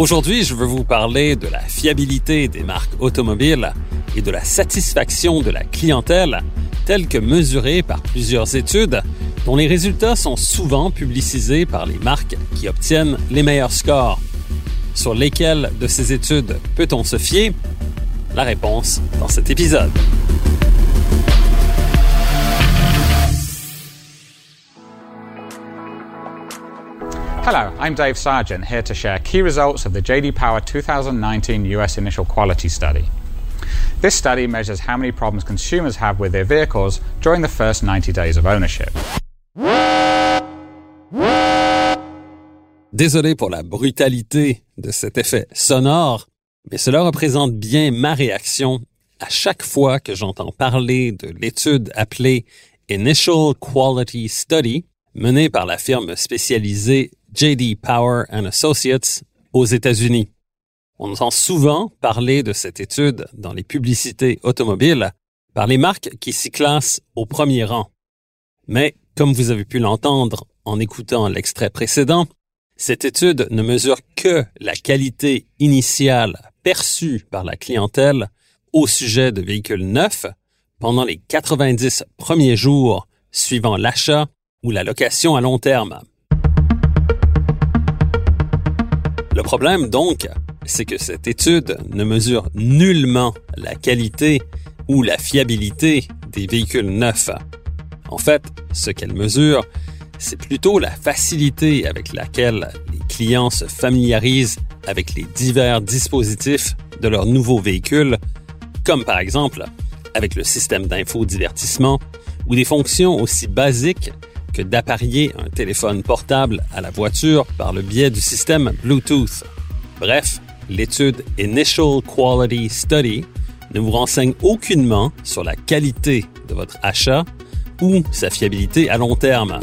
Aujourd'hui, je veux vous parler de la fiabilité des marques automobiles et de la satisfaction de la clientèle telle que mesurée par plusieurs études dont les résultats sont souvent publicisés par les marques qui obtiennent les meilleurs scores. Sur lesquelles de ces études peut-on se fier? La réponse dans cet épisode. Hello, I'm Dave Sargent, here to share key results of the JD Power 2019 US Initial Quality Study. This study measures how many problems consumers have with their vehicles during the first 90 days of ownership. Désolé pour la brutalité de cet effet sonore, mais cela représente bien ma réaction à chaque fois que j'entends parler de l'étude appelée Initial Quality Study menée par la firme spécialisée JD Power and Associates aux États-Unis. On entend souvent parler de cette étude dans les publicités automobiles par les marques qui s'y classent au premier rang. Mais, comme vous avez pu l'entendre en écoutant l'extrait précédent, cette étude ne mesure que la qualité initiale perçue par la clientèle au sujet de véhicules neufs pendant les 90 premiers jours suivant l'achat ou la location à long terme. Le problème, donc, c'est que cette étude ne mesure nullement la qualité ou la fiabilité des véhicules neufs. En fait, ce qu'elle mesure, c'est plutôt la facilité avec laquelle les clients se familiarisent avec les divers dispositifs de leur nouveau véhicule, comme par exemple avec le système d'infodivertissement ou des fonctions aussi basiques que d'apparier un téléphone portable à la voiture par le biais du système Bluetooth. Bref, l'étude Initial Quality Study ne vous renseigne aucunement sur la qualité de votre achat ou sa fiabilité à long terme.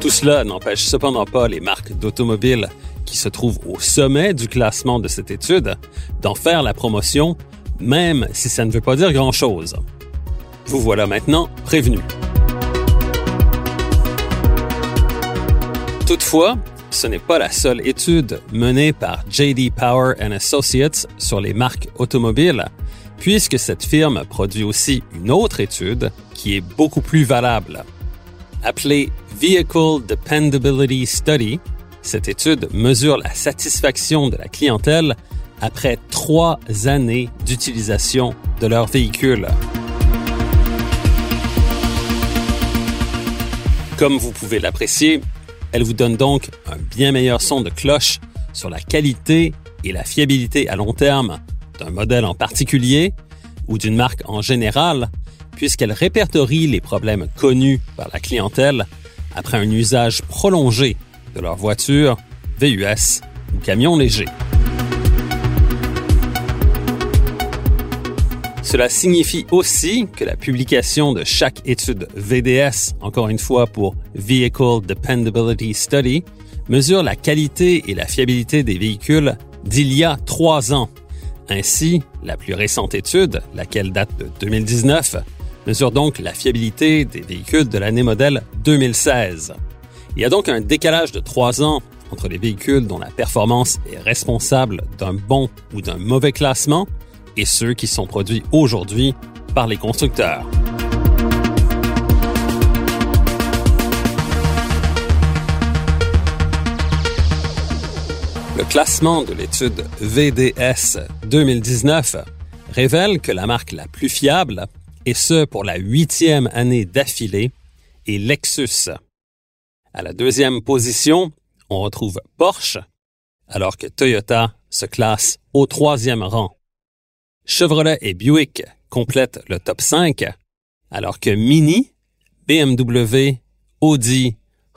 Tout cela n'empêche cependant pas les marques d'automobiles qui se trouvent au sommet du classement de cette étude d'en faire la promotion même si ça ne veut pas dire grand-chose. Vous voilà maintenant prévenu. Toutefois, ce n'est pas la seule étude menée par JD Power Associates sur les marques automobiles, puisque cette firme produit aussi une autre étude qui est beaucoup plus valable. Appelée Vehicle Dependability Study, cette étude mesure la satisfaction de la clientèle après trois années d'utilisation de leur véhicule. Comme vous pouvez l'apprécier, elle vous donne donc un bien meilleur son de cloche sur la qualité et la fiabilité à long terme d'un modèle en particulier ou d'une marque en général, puisqu'elle répertorie les problèmes connus par la clientèle après un usage prolongé de leur voiture, VUS ou camion léger. Cela signifie aussi que la publication de chaque étude VDS, encore une fois pour Vehicle Dependability Study, mesure la qualité et la fiabilité des véhicules d'il y a trois ans. Ainsi, la plus récente étude, laquelle date de 2019, mesure donc la fiabilité des véhicules de l'année modèle 2016. Il y a donc un décalage de trois ans entre les véhicules dont la performance est responsable d'un bon ou d'un mauvais classement et ceux qui sont produits aujourd'hui par les constructeurs. Le classement de l'étude VDS 2019 révèle que la marque la plus fiable, et ce pour la huitième année d'affilée, est Lexus. À la deuxième position, on retrouve Porsche, alors que Toyota se classe au troisième rang. Chevrolet et Buick complètent le top 5, alors que Mini, BMW, Audi,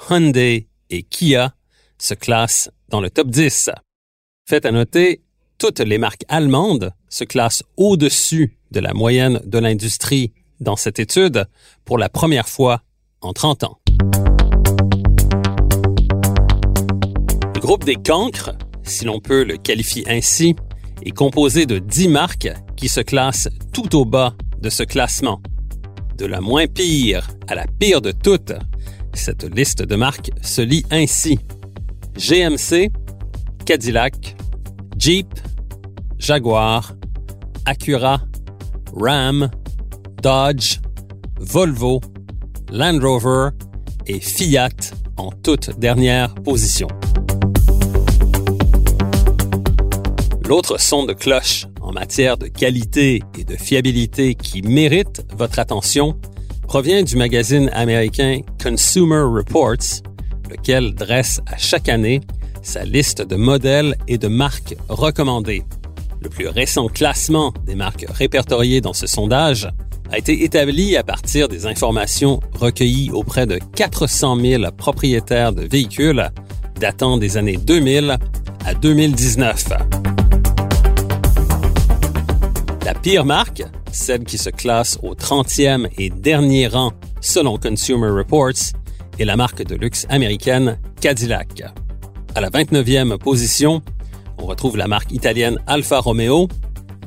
Hyundai et Kia se classent dans le top 10. Faites à noter, toutes les marques allemandes se classent au-dessus de la moyenne de l'industrie dans cette étude pour la première fois en 30 ans. Le groupe des cancres, si l'on peut le qualifier ainsi, est composé de 10 marques qui se classent tout au bas de ce classement. De la moins pire à la pire de toutes, cette liste de marques se lit ainsi. GMC, Cadillac, Jeep, Jaguar, Acura, Ram, Dodge, Volvo, Land Rover et Fiat en toute dernière position. L'autre son de cloche en matière de qualité et de fiabilité qui mérite votre attention provient du magazine américain Consumer Reports, lequel dresse à chaque année sa liste de modèles et de marques recommandées. Le plus récent classement des marques répertoriées dans ce sondage a été établi à partir des informations recueillies auprès de 400 000 propriétaires de véhicules datant des années 2000 à 2019. Pire marque, celle qui se classe au 30e et dernier rang selon Consumer Reports, est la marque de luxe américaine Cadillac. À la 29e position, on retrouve la marque italienne Alfa Romeo,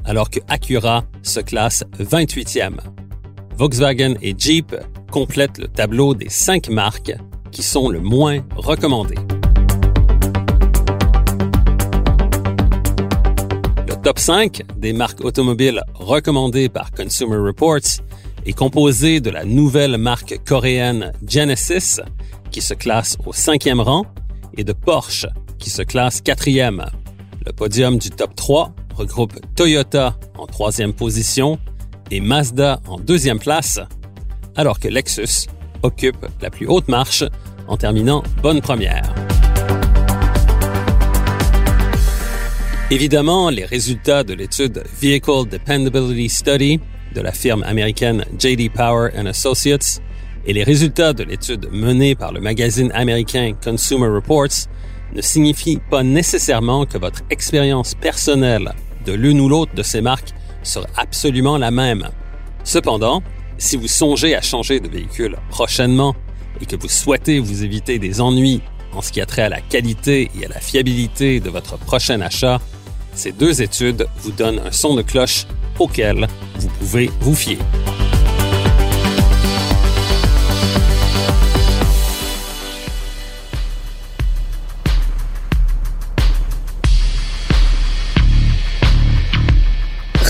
alors que Acura se classe 28e. Volkswagen et Jeep complètent le tableau des cinq marques qui sont le moins recommandées. Top 5 des marques automobiles recommandées par Consumer Reports est composé de la nouvelle marque coréenne Genesis, qui se classe au cinquième rang, et de Porsche, qui se classe quatrième. Le podium du top 3 regroupe Toyota en troisième position et Mazda en deuxième place, alors que Lexus occupe la plus haute marche en terminant bonne première. Évidemment, les résultats de l'étude Vehicle Dependability Study de la firme américaine JD Power Associates et les résultats de l'étude menée par le magazine américain Consumer Reports ne signifient pas nécessairement que votre expérience personnelle de l'une ou l'autre de ces marques sera absolument la même. Cependant, si vous songez à changer de véhicule prochainement et que vous souhaitez vous éviter des ennuis en ce qui a trait à la qualité et à la fiabilité de votre prochain achat, ces deux études vous donnent un son de cloche auquel vous pouvez vous fier.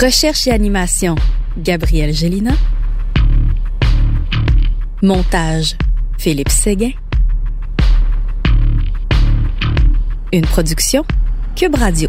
Recherche et animation, Gabriel Gélina. Montage, Philippe Séguin. Une production, Cube Radio.